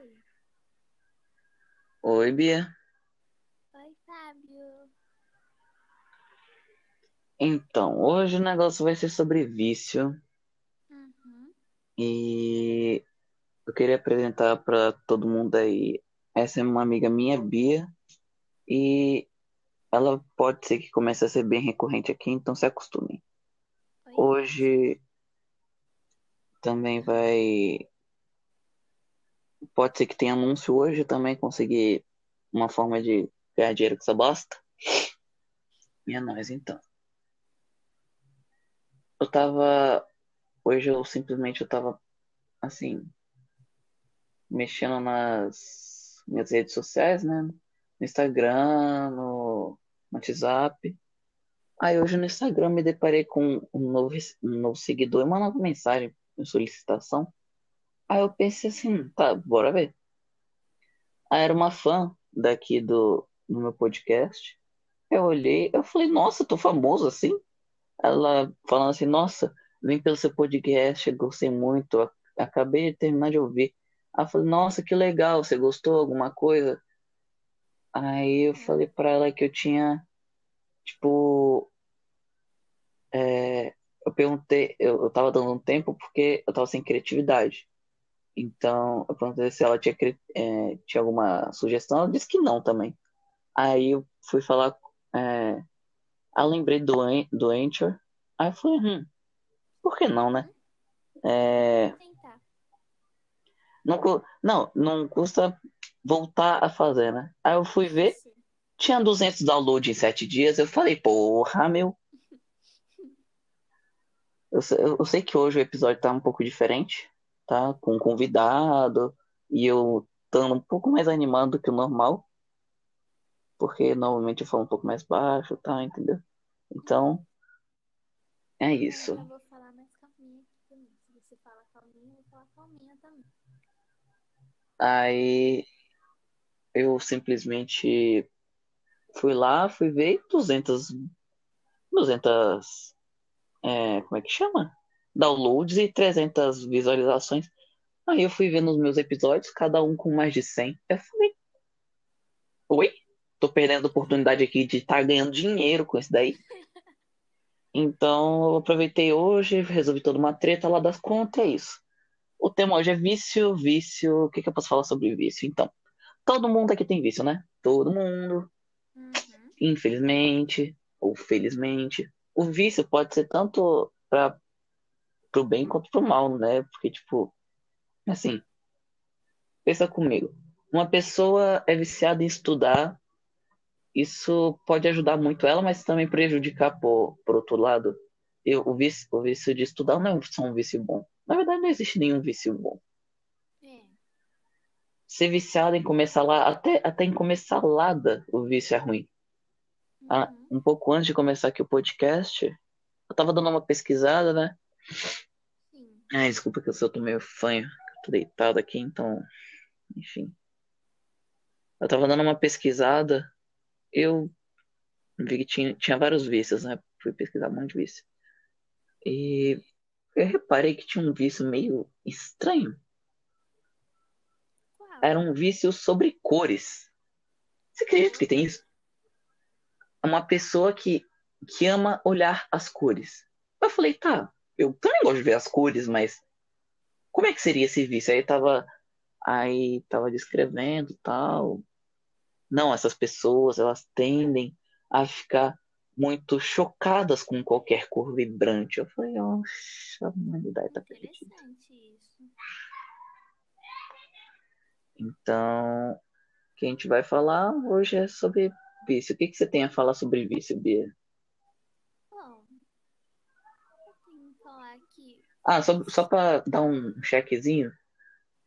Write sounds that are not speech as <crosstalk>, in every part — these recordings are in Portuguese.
Oi. Oi, Bia. Oi, Fábio. Então, hoje o negócio vai ser sobre vício Uhum. e eu queria apresentar para todo mundo aí. Essa é uma amiga minha, Bia, e ela pode ser que comece a ser bem recorrente aqui, então se acostumem. Oi. Hoje também vai. Pode ser que tenha anúncio hoje também, conseguir uma forma de ganhar dinheiro com essa bosta. E é nóis então. Eu tava. Hoje eu simplesmente eu tava assim. Mexendo nas minhas redes sociais, né? No Instagram, no WhatsApp. Aí hoje no Instagram me deparei com um novo, um novo seguidor e uma nova mensagem em solicitação. Aí eu pensei assim, tá, bora ver. Aí era uma fã daqui do, do meu podcast. Eu olhei, eu falei, nossa, tô famoso assim. Ela falando assim, nossa, vim pelo seu podcast, gostei muito, ac- acabei de terminar de ouvir. Eu falei, nossa, que legal, você gostou alguma coisa? Aí eu falei pra ela que eu tinha, tipo, é, eu perguntei, eu, eu tava dando um tempo porque eu tava sem criatividade. Então, eu perguntei se ela tinha, é, tinha alguma sugestão, ela disse que não também. Aí eu fui falar, é, aí eu lembrei do, do Anchor, aí eu falei, hum, por que não, né? É, não, não, não custa voltar a fazer, né? Aí eu fui ver, Sim. tinha 200 downloads em 7 dias, eu falei, porra, meu. Eu, eu sei que hoje o episódio tá um pouco diferente, tá? Com um convidado, e eu estando um pouco mais animado do que o normal, porque normalmente eu falo um pouco mais baixo, tá? Entendeu? Então, é isso. Eu vou falar mais calminha aqui também. Se você fala calminha, eu vou falar calminha também. Aí eu simplesmente fui lá, fui ver 200, 200, é, como é que chama? Downloads e 300 visualizações. Aí eu fui vendo os meus episódios, cada um com mais de 100. Eu falei, oi? Tô perdendo a oportunidade aqui de estar ganhando dinheiro com isso daí. <laughs> Então eu aproveitei hoje, resolvi toda uma treta lá das contas, é isso. O tema hoje é vício, vício. O que que eu posso falar sobre vício? Então, todo mundo aqui tem vício, né? Todo mundo, Uhum. infelizmente ou felizmente. O vício pode ser tanto para pro bem quanto pro mal, né? Porque, tipo, assim, pensa comigo. Uma pessoa é viciada em estudar, isso pode ajudar muito ela, mas também prejudicar por, por outro lado. Eu, o, vício, o vício de estudar não é só um vício bom. Na verdade, não existe nenhum vício bom. É. Ser viciado em comer salada, até, até em comer salada, o vício é ruim. Ah, Uhum. um pouco antes de começar aqui o podcast, eu tava dando uma pesquisada, né? Sim. Ai, desculpa que eu sou tô meio fanho, eu tô deitado aqui, então, enfim. Eu tava dando uma pesquisada, eu vi que tinha, tinha vários vícios, né? Fui pesquisar um monte de vício. E eu reparei que tinha um vício meio estranho. Qual? Era um vício sobre cores. Você acredita que tem isso? É Uma pessoa que, que ama olhar as cores. Eu falei, tá, eu também gosto de ver as cores, mas como é que seria esse vício? Aí tava, aí tava descrevendo tal. Não, essas pessoas, elas tendem a ficar muito chocadas com qualquer cor vibrante. Eu falei, oxa, a humanidade tá perdida. Então, o que a gente vai falar hoje é sobre vício. O que que você tem a falar sobre vício, Bia? Bom, eu tenho que falar que Ah, só, só pra dar um chequezinho,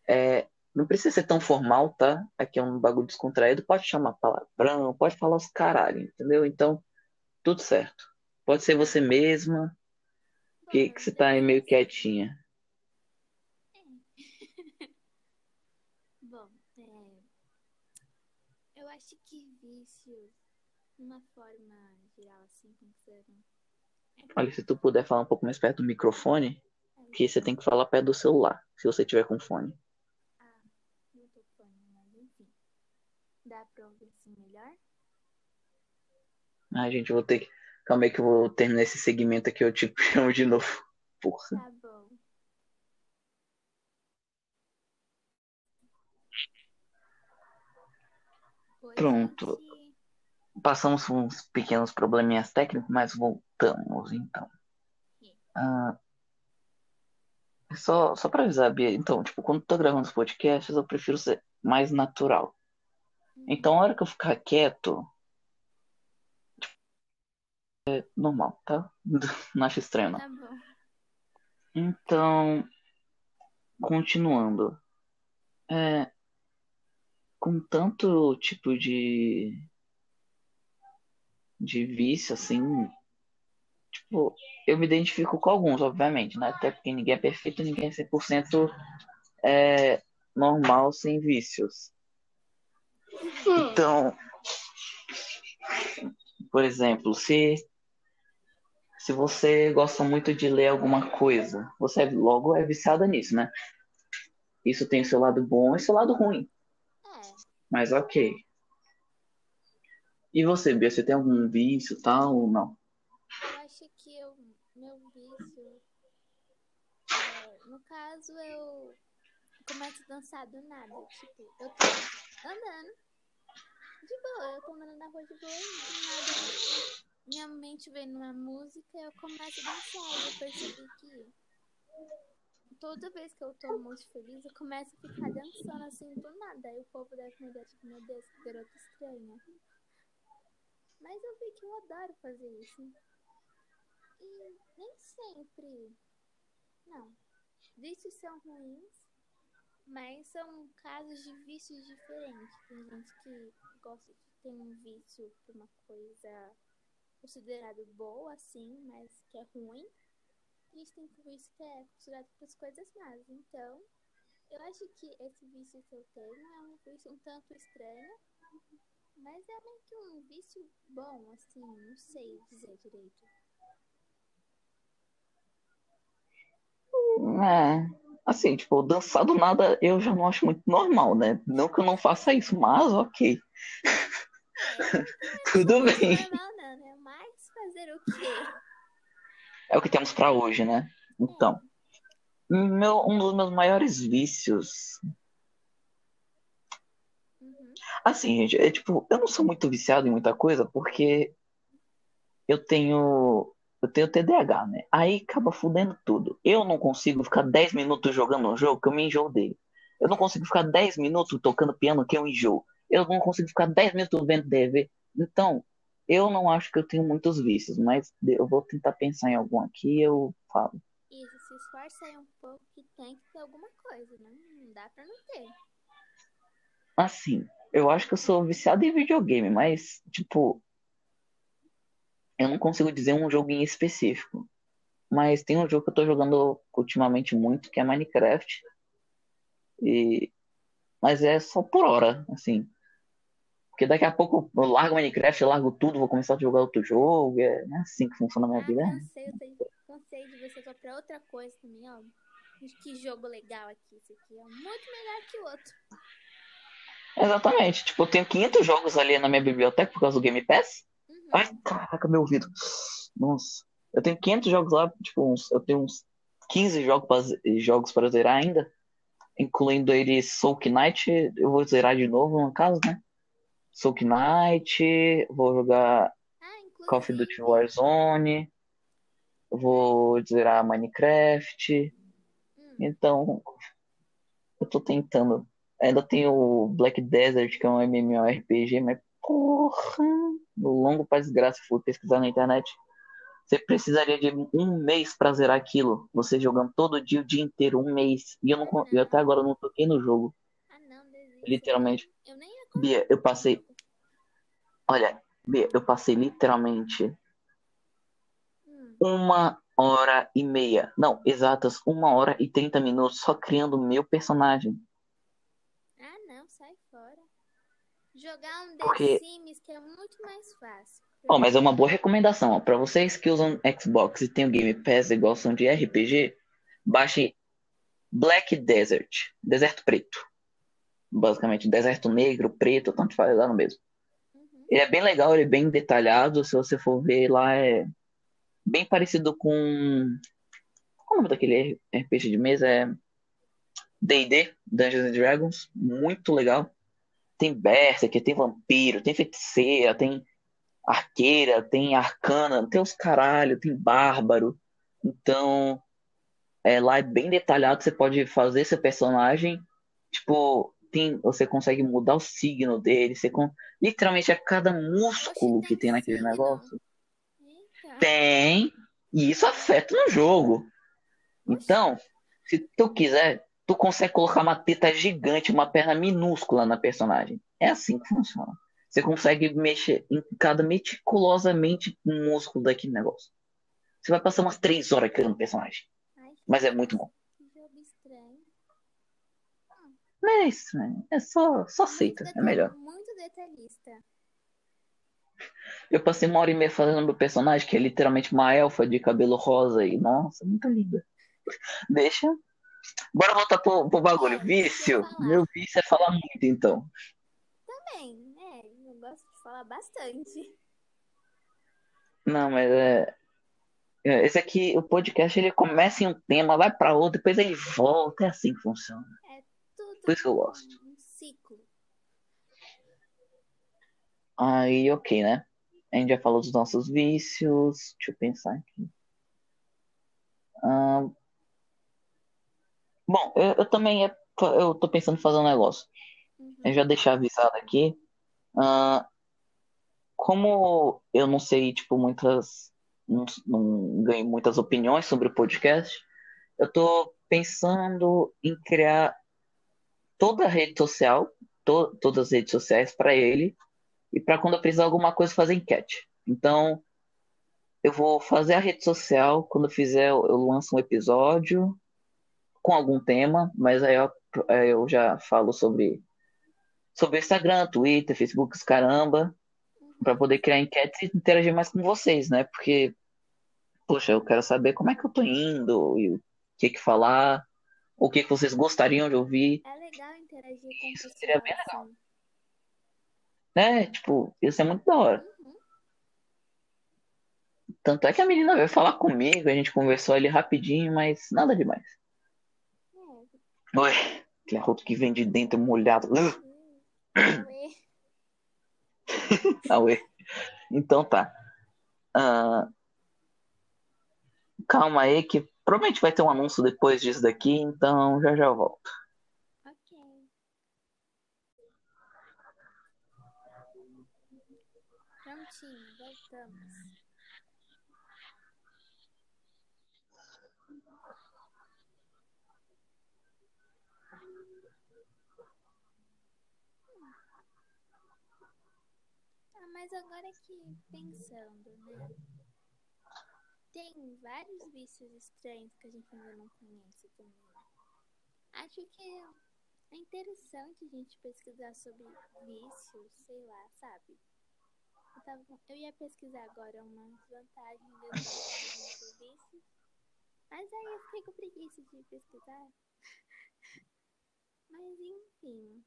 é, não precisa ser tão formal, tá? Aqui é um bagulho descontraído, pode chamar palavrão, pode falar os caralho, entendeu? Então, tudo certo. Pode ser você mesma, que, que você tá aí meio quietinha. <laughs> Bom, é, eu acho que vício, uma forma geral, assim, considerando. Olha, se tu puder falar um pouco mais perto do microfone, que você tem que falar perto do celular, se você tiver com fone. Ah, eu tô melhor? Ai, gente, eu vou ter que. Calma aí que eu vou terminar esse segmento aqui, eu te <laughs> chamo de novo. Porra. Tá bom. Oi, Pronto. gente. Passamos uns pequenos probleminhas técnicos, mas voltamos então. Ah, só, só pra avisar, Bia, então, tipo, quando eu tô gravando os podcasts, eu prefiro ser mais natural. Então, a hora que eu ficar quieto, tipo, é normal, tá? <laughs> Não acho estranho, não. Tá bom. Então, continuando. É, com tanto tipo de de vício assim, tipo, eu me identifico com alguns, obviamente, né? Até porque ninguém é perfeito, ninguém é 100% é, normal sem vícios. Então, por exemplo, se se você gosta muito de ler alguma coisa, você é- logo é viciada nisso, né? Isso tem o seu lado bom e seu lado ruim, É, mas ok. E você, Bia, você tem algum vício tal ou não? eu acho que eu, meu vício. é, no caso, eu começo a dançar do nada. Tipo, eu tô andando. De boa, eu tô andando na rua de boa do nada minha mente vem numa música eu começo a dançar. Eu percebi que toda vez que eu tô muito feliz, eu começo a ficar dançando assim do nada. Aí o povo deve me olhar tipo, meu Deus, que garota estranha. Mas eu vi que eu adoro fazer isso. E nem sempre. Não. Vícios são ruins, mas são casos de vícios diferentes. Tem gente que gosta de ter um vício por uma coisa considerada boa, assim, mas que é ruim. E a gente tem vício que é considerado para as coisas más. Então, eu acho que esse vício que eu tenho é um vício um tanto estranho, mas é meio que um vício bom, assim, não sei dizer direito. É, assim, tipo, dançar do nada eu já não acho muito normal, né? Não que eu não faça isso, mas ok. <laughs> Tudo Muito bem. não, né? Mas fazer o quê? É o que temos pra hoje, né? Então, meu, um dos meus maiores vícios. Uhum. Assim, gente, é tipo, eu não sou muito viciado em muita coisa porque eu tenho. Eu tenho TDAH, né? Aí acaba fudendo tudo. Eu não consigo ficar 10 minutos jogando um jogo que eu me enjoo dele. Eu não consigo ficar 10 minutos tocando piano que eu enjoo. Eu não consigo ficar 10 minutos vendo TV. Então, eu não acho que eu tenho muitos vícios, mas eu vou tentar pensar em algum aqui e eu falo. Isso, se esforça aí um pouco que tem que ter alguma coisa, né? Não dá pra não ter. Assim, eu acho que eu sou viciado em videogame, mas, tipo, eu não consigo dizer um jogo em específico. Mas tem um jogo que eu tô jogando ultimamente muito, que é Minecraft. E... Mas é só por hora, assim. Porque daqui a pouco eu largo Minecraft, eu largo tudo, vou começar a jogar outro jogo. É não é assim que funciona a minha Ah, vida. cansei, eu tenho- cansei de você só pra outra coisa também, ó. Que jogo legal aqui, esse aqui é muito melhor que o outro. Exatamente. Tipo, eu tenho 500 jogos ali na minha biblioteca por causa do Game Pass. Ai, caraca, meu ouvido. Nossa. Eu tenho 500 jogos lá, tipo, uns, eu tenho uns 15 jogos pra, jogos para zerar ainda. Incluindo eles Soul Knight. Eu vou zerar de novo, no caso, né? Soul Knight. Vou jogar Ah, Call of Duty Warzone. Vou zerar Minecraft. hum, Então, eu tô tentando. Ainda tem o Black Desert, que é um MMORPG, mas porra, longo pra desgraça, fui pesquisar na internet. Você precisaria de um mês pra zerar aquilo. Você jogando todo dia, o dia inteiro, um mês. E eu, não, eu até agora não toquei no jogo. ah não. Literalmente. Eu nem ia Bia, eu passei. Olha, Bia, eu passei literalmente Hum, uma hora e meia. Não, exatas, uma hora e trinta minutos só criando o meu personagem. Ah não, sai fora. Jogar um The Porque- Sims que é muito mais fácil. Ó, mas é uma boa recomendação, ó. Pra vocês que usam Xbox e tem o Game Pass e gostam de RPG, baixe Black Desert, Deserto Preto. Basicamente, deserto negro, preto, tanto faz lá no mesmo. Ele é bem legal, ele é bem detalhado. Se você for ver lá, é bem parecido com. Qual é o nome daquele RPG de mesa? É D&D, Dungeons and Dragons. Muito legal. Tem Berserker, tem vampiro, tem feiticeira, tem arqueira, tem arcana, tem os caralho, tem bárbaro. Então, é, lá é bem detalhado, você pode fazer seu personagem, tipo, tem, você consegue mudar o signo dele, você literalmente é cada músculo que tem naquele negócio. Tem, e isso afeta no jogo. Então, se tu quiser, tu consegue colocar uma teta gigante, uma perna minúscula na personagem. É assim que funciona. Você consegue mexer em cada meticulosamente um músculo daquele negócio. Você vai passar umas três horas criando personagem. Ai, Mas é muito bom. que jogo estranho. Não é isso, né? É só, só aceita, é melhor. Muito detalhista. Eu passei uma hora e meia fazendo meu personagem, que é literalmente uma elfa de cabelo rosa e, nossa, muito linda. Deixa. Bora voltar pro, pro bagulho. É, Vício. Meu vício é falar muito, então. Também, é, eu gosto de falar bastante. Não, mas é. é, Esse aqui, o podcast, ele começa em um tema, vai pra outro, depois ele volta. É assim que funciona. Tudo Por isso que eu gosto. um ciclo. Aí, ok, né? A gente já falou dos nossos vícios. Deixa eu pensar aqui. Ahn, Bom, eu, eu também é, eu tô pensando em fazer um negócio. Uhum. Eu já deixar avisado aqui. Ahn, como eu não sei, tipo, muitas. Não, não ganho muitas opiniões sobre o podcast, eu tô pensando em criar toda a rede social, to- todas as redes sociais para ele, e para quando eu precisar alguma coisa fazer enquete. Então, eu vou fazer a rede social, quando eu fizer, eu lanço um episódio com algum tema, mas aí eu, eu já falo sobre, sobre Instagram, Twitter, Facebook, caramba, para poder criar enquetes e interagir mais com vocês, né? Porque, poxa, eu quero saber como é que eu tô indo e o que que falar, o que que vocês gostariam de ouvir, É legal interagir com Isso seria bem legal. assim. né? Tipo, isso é muito da hora. Uhum. Tanto é que a menina veio falar comigo, a gente conversou ali rapidinho, mas nada demais. É. Oi, aquele arroto que vem de dentro molhado. Uh, Ué. ué. Então tá. Ah, calma aí, que provavelmente vai ter um anúncio depois disso daqui, então já já volto. Ok. Prontinho, voltamos. Ah, mas agora que pensando, né? Tem vários vícios estranhos que a gente ainda não conhece também. Acho que é interessante a gente pesquisar sobre vícios, sei lá, sabe? Eu, tava, eu ia pesquisar agora umas vantagens e desvantagens do vício, mas aí eu fiquei com preguiça de pesquisar. Mas enfim,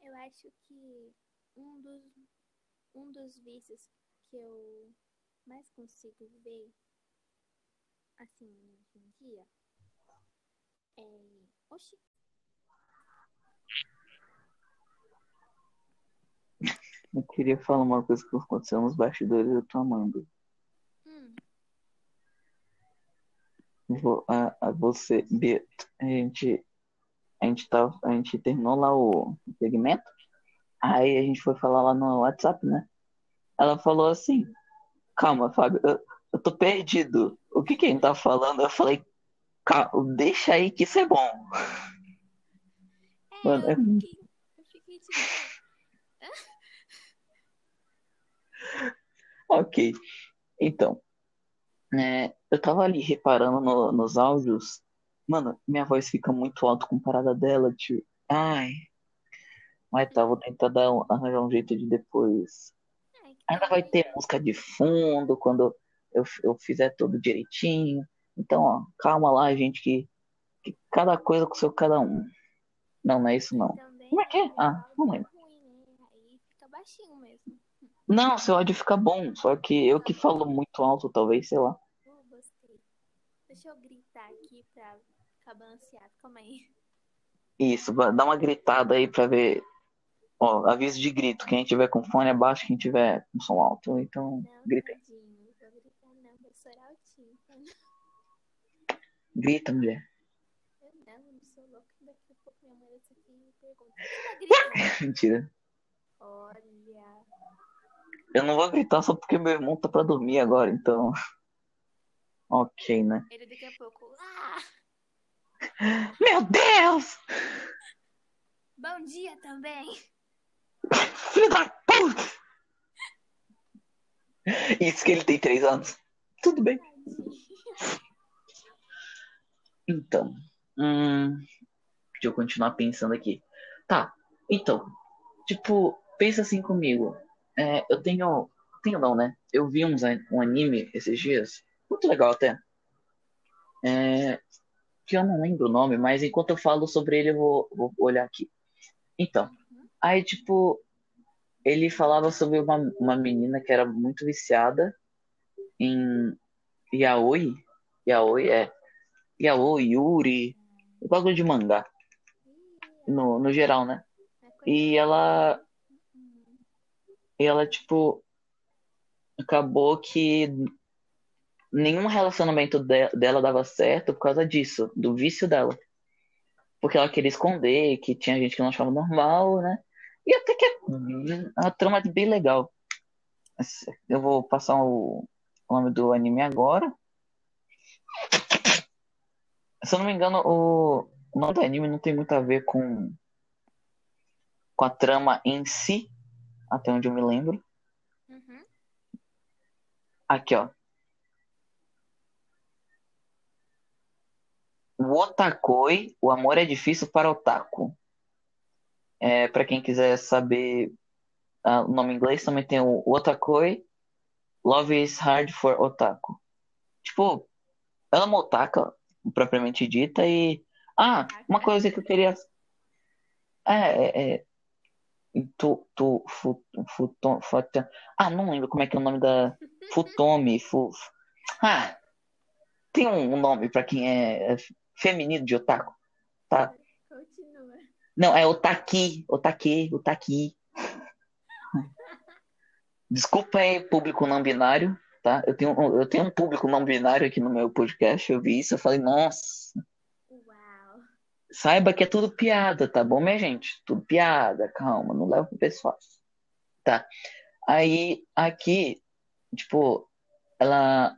eu acho que um dos, um dos vícios que eu mais consigo ver, assim, hoje em dia, é. Oxi, Eu queria falar uma coisa que aconteceu nos bastidores, eu tô amando. hum, Vou- a, a você, Bia, a gente, a gente tá, a gente terminou lá o segmento, aí a gente foi falar lá no WhatsApp, né? Ela falou assim, calma, Fábio, eu, eu tô perdido. O que que a gente tá falando? Eu falei, calma, deixa aí que isso é bom. É, Mano, é eu fiquei, eu fiquei tipo. <laughs> Ok. Então, é, eu tava ali reparando no- nos áudios. Mano, minha voz fica muito alta comparada dela, tio. Ai. Mas tá, vou tentar dar um- arranjar um jeito de depois. É, Ainda vai ter música de fundo quando eu, eu fizer tudo direitinho. Então, ó, calma lá, gente, que, que cada coisa com seu cada um. Não, não é isso não. também Como é que é? o Ah, não é lembro. né? Aí fica baixinho mesmo. Não, seu áudio fica bom, só que eu que falo muito alto, talvez, sei lá. Deixa eu gritar aqui pra ficar balanceado. Calma aí. Isso, dá uma gritada aí pra ver. Ó, aviso de grito. Quem tiver com fone é baixo, quem tiver com som alto. Então, Não, grita aí. tadinho. Vou gritar não, vou estourar o tímpano. Grita, mulher. Eu não, não sou louca. Daqui a pouco minha mãe vai aqui e me pergunta. Tá? <laughs> Mentira. Olha. Eu não vou gritar só porque meu irmão tá pra dormir agora, então. <laughs> Ok, né? Ele daqui a pouco. Meu Deus! Bom dia também! Filho da puta! Isso que ele tem três anos. Tudo bem. Então, hum, deixa eu continuar pensando aqui. Tá, então, tipo, pensa assim comigo. É, eu tenho, tenho não, né? Eu vi uns, um anime esses dias, muito legal até. É, que eu não lembro o nome, mas enquanto eu falo sobre ele, eu vou, vou olhar aqui. Então, aí, tipo, ele falava sobre uma, uma menina que era muito viciada em yaoi. Yaoi é yaoi, yuri, bagulho de mangá, no, no geral, né? E ela, e ela, tipo, acabou que nenhum relacionamento de- dela dava certo por causa disso, do vício dela. Porque ela queria esconder, que tinha gente que não achava normal, né? E até que é a trama é bem legal. Eu vou passar o o nome do anime agora. Se eu não me engano, o, o nome do anime não tem muito a ver com, com a trama em si, até onde eu me lembro. Uhum. Aqui, ó. O Otakoi, o amor é difícil para otaku. É, para quem quiser saber ah, o nome em inglês, também tem o Otakoi, Love is Hard for Otaku. Tipo, ela é uma otaka, propriamente dita, e. Ah, uma coisa que eu queria. É, é, é. Tu, tu, fu, futon, futon- Ah, não lembro como é que é o nome da. <laughs> Futomi, fu. Ah, tem um, nome pra quem é, é feminino de otaku. Tá? Continua. Não, é otaki, otaki, otaki. <laughs> Desculpa aí, público não binário, tá? Eu tenho, eu tenho um público não binário aqui no meu podcast, eu vi isso, eu falei, nossa, Uau. saiba que é tudo piada, tá bom, minha gente? Tudo piada, calma, não leva pro pessoal. Tá. Aí, aqui, tipo, ela.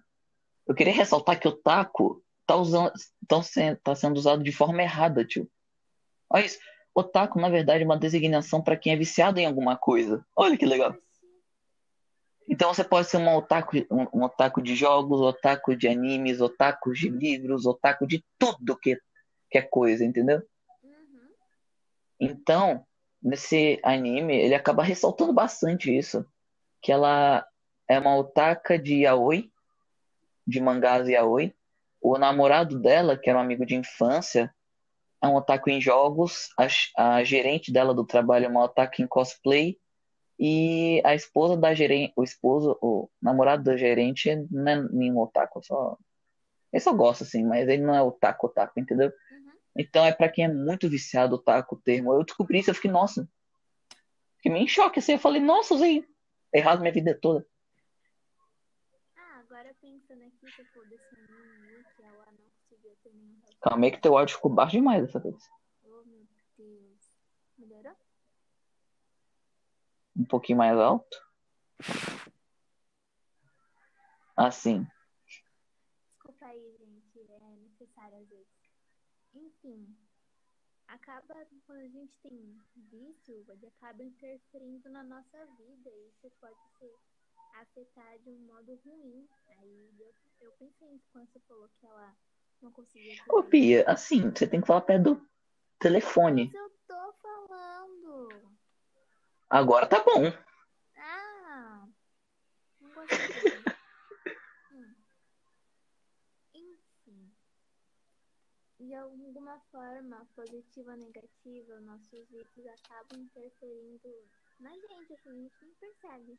Eu queria ressaltar que o taco tá usando, tá sendo, tá sendo usado de forma errada, tio. Olha isso. Otaku, na verdade, é uma designação para quem é viciado em alguma coisa. Olha que legal. Então você pode ser um otaku, um, um otaku de jogos, otaku de animes, otaku de livros, otaku de tudo que, que é coisa, entendeu? Uhum. Então, nesse anime, ele acaba ressaltando bastante isso. Que ela é uma otaka de yaoi, de mangás yaoi. O namorado dela, que era um amigo de infância, é um otaku em jogos. A, a gerente dela do trabalho é uma otaku em cosplay. E a esposa da gerente, o esposo, o namorado da gerente não é nenhum otaku, só. Ele só gosta, assim, mas ele não é otaku, otaku, entendeu? Uhum. Então é pra quem é muito viciado otaku o termo. Eu descobri isso, eu fiquei, nossa. Fiquei meio em choque, assim. Eu falei, nossa, usei errado minha vida toda. Ah, agora pensando aqui, se eu for desse anime aí, que o anão que devia ter nenhum relacionamento. Calma aí que teu áudio ficou baixo demais dessa vez. Oh, meu Deus. Melhorou? Um pouquinho mais alto. Assim. Desculpa aí, gente. É necessário às vezes. Enfim. Acaba, quando a gente tem vício, ele acaba interferindo na nossa vida. E isso pode ser afetar de um modo ruim. Aí eu, eu pensei quando você falou que ela não conseguia. Ô, Pia, assim, você tem que falar perto do telefone. Mas eu tô falando. Agora tá bom. Ah, não gostei. <laughs> Hum. Enfim, de alguma forma, positiva ou negativa, nossos vícios acabam interferindo na gente, assim, a gente nem percebe.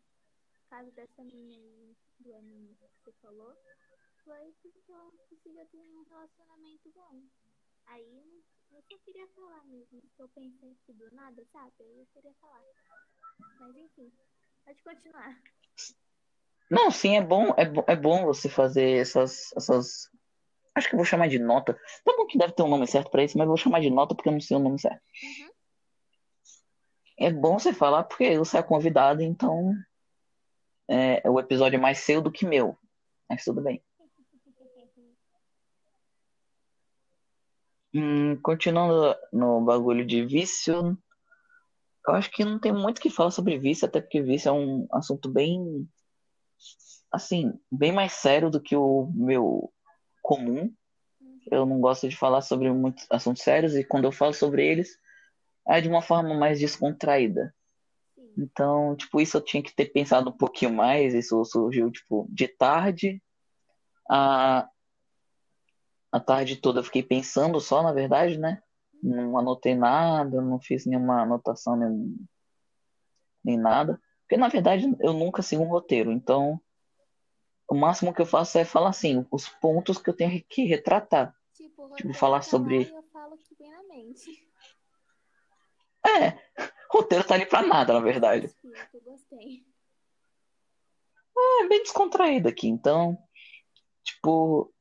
Caso dessa menina aí, do anime que você falou, foi porque ela conseguiu ter um relacionamento bom. Aí eu só queria falar mesmo, que eu pensei aqui do nada, sabe? Aí eu queria falar. Mas enfim, pode continuar. Não, sim, é bom, é, bo- é bom você fazer essas, essas. Acho que eu vou chamar de nota. Tá bom que deve ter um nome certo pra isso, mas eu vou chamar de nota porque eu não sei o nome certo. Uhum. É bom você falar porque você é convidado, então é, o episódio é mais seu do que meu. Mas tudo bem. Hum, continuando no bagulho de vício, eu acho que não tem muito que falar sobre vício, até porque vício é um assunto bem, assim, bem mais sério do que o meu comum. Eu não gosto de falar sobre muitos assuntos sérios e quando eu falo sobre eles, é de uma forma mais descontraída. Então, tipo, isso eu tinha que ter pensado um pouquinho mais. Isso surgiu, tipo, de tarde. A, a tarde toda eu fiquei pensando só, na verdade, né? Não anotei nada, não fiz nenhuma anotação, nem, nem nada. Porque, na verdade, eu nunca sigo um roteiro. Então, o máximo que eu faço é falar assim, os pontos que eu tenho que retratar. Tipo, Tipo, falar tá sobre- eu falo que vem na mente. É, roteiro tá ali pra nada, na verdade. Eu gostei. É bem descontraído aqui. Então, tipo,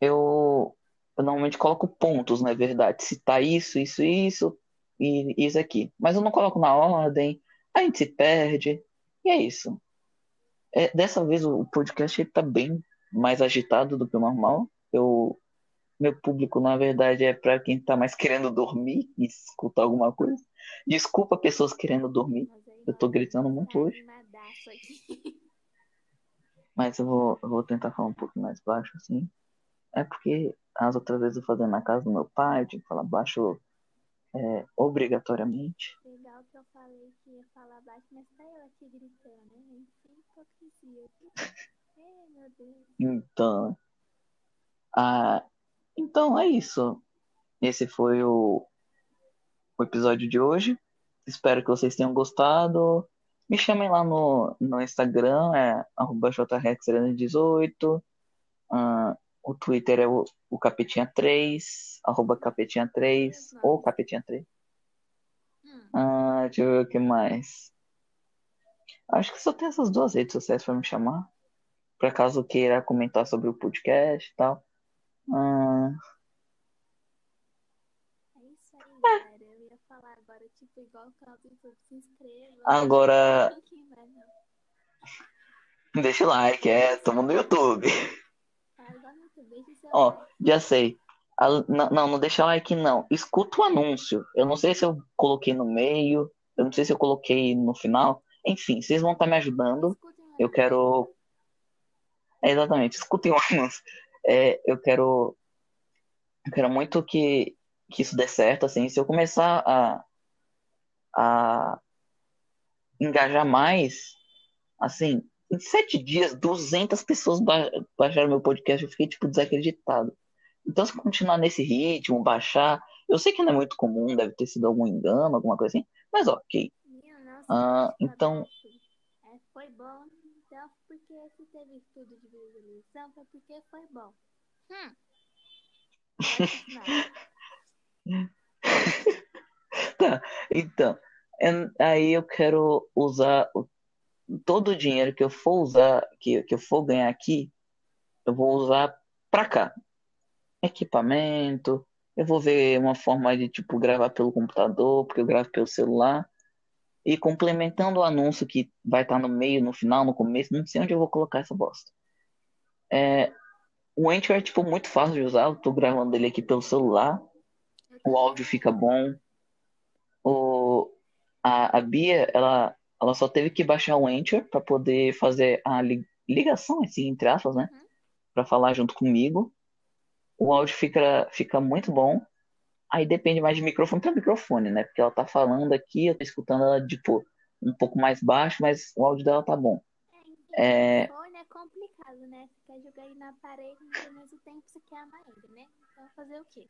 eu, eu normalmente coloco pontos, na verdade. Se tá isso, isso, isso e isso aqui. Mas eu não coloco na ordem, a gente se perde. E é isso. É, dessa vez o podcast ele tá bem mais agitado do que o normal. Eu, meu público, na verdade, é pra quem tá mais querendo dormir e escutar alguma coisa. Desculpa pessoas querendo dormir, Eu tô nós gritando muito hoje. mas eu vou, eu vou tentar falar um pouco mais baixo, assim. É porque as outras vezes eu fazendo na casa do meu pai, eu tinha que falar baixo é, obrigatoriamente. Legal que eu falei que ia falar baixo, mas tá eu aqui gritando, né? Sem hipocrisia. <laughs> Ei, meu Deus. Então, ah, então é isso. Esse foi o, o episódio de hoje. Espero que vocês tenham gostado. Me chamem lá no, no Instagram, é arroba jrex18. Ah, o Twitter é o, o Capetinha3, arroba Capetinha3, ou Capetinha3. Hum, Ah, deixa eu ver o que mais. Acho que só tem essas duas redes sociais pra me chamar. Por acaso queira comentar sobre o podcast e tal. Ah, é isso aí, galera. Eu ia falar agora, tipo, igual o canal do YouTube, se inscreva. Agora- deixa o like, é, tamo no YouTube. O seu Ó, já sei. Não, não, deixa like não. Escuta o anúncio. Eu não sei se eu coloquei no meio, eu não sei se eu coloquei no final. Enfim, vocês vão estar me ajudando. O Eu quero. É, exatamente, escutem o anúncio. É, eu quero. Eu quero muito que, que isso dê certo, assim. Se eu começar a, a engajar mais, assim, em sete dias, 200 pessoas ba baixaram meu podcast. Eu fiquei, tipo, desacreditado. Então, se continuar nesse ritmo, baixar. Eu sei que não é muito comum, deve ter sido algum engano, alguma coisa assim. Mas, ok. Nossa, Ah, então-. É, foi bom, então porque se teve estudo de visualização, foi porque foi bom. Hum. <laughs> Tá, então, aí eu quero usar o- todo o dinheiro que eu for usar, que, que eu for ganhar aqui, eu vou usar pra cá. Equipamento, eu vou ver uma forma de, tipo, gravar pelo computador, porque eu gravo pelo celular. E complementando o anúncio que vai estar no meio, no final, no começo, não sei onde eu vou colocar essa bosta. É, o Anchor é, tipo, muito fácil de usar, eu tô gravando ele aqui pelo celular. O áudio fica bom. O, a, a Bia, ela, ela só teve que baixar o Anchor para poder fazer a li- ligação, assim, entre aspas, né? Uhum. Para falar junto comigo. O áudio fica, fica muito bom. Aí depende mais de microfone para microfone, né? Porque ela tá falando aqui, eu tô escutando ela, tipo, um pouco mais baixo, mas o áudio dela tá bom. É, É. é complicado, né? Você quer jogar ele na parede, mas ao mesmo tempo você quer amar ele, né? Então fazer o quê?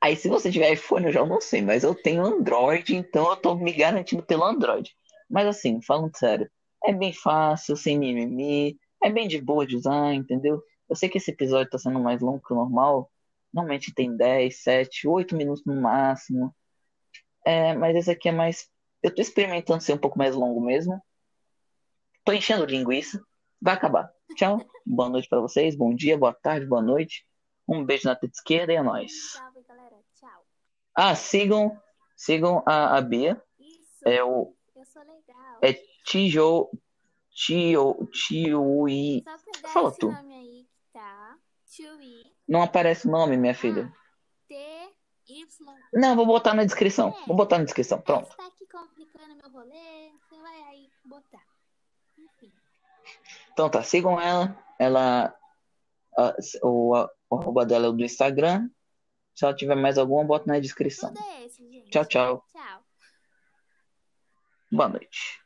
Aí se você tiver iPhone, eu já não sei, mas eu tenho Android, então eu tô me garantindo pelo Android. Mas assim, falando sério, é bem fácil, sem mimimi, é bem de boa de usar, entendeu? Eu sei que esse episódio tá sendo mais longo que o normal. Normalmente tem 10, 7, 8 minutos no máximo. É, mas esse aqui é mais. Eu tô experimentando ser um pouco mais longo mesmo. Tô enchendo linguiça. Vai acabar. Tchau. boa noite para vocês. Bom dia, boa tarde, boa noite. Um beijo na teta esquerda e é nóis. Salve, galera. Tchau. Ah, sigam, sigam a, a Bia. Isso. É o Eu sou legal. é Tijo Tio pegar Fala esse tu. nome aí Não aparece o nome, minha filha. T. Y. Não, vou botar na descrição. Vou botar na descrição. Aí Pronto. tá aqui complicando meu rolê. Você vai aí botar. Enfim. Então tá, sigam ela. Ela. a- o, a- o arroba dela é o do Instagram. Se ela tiver mais alguma, bota na descrição. É esse. Tchau, tchau. Tchau. Boa noite.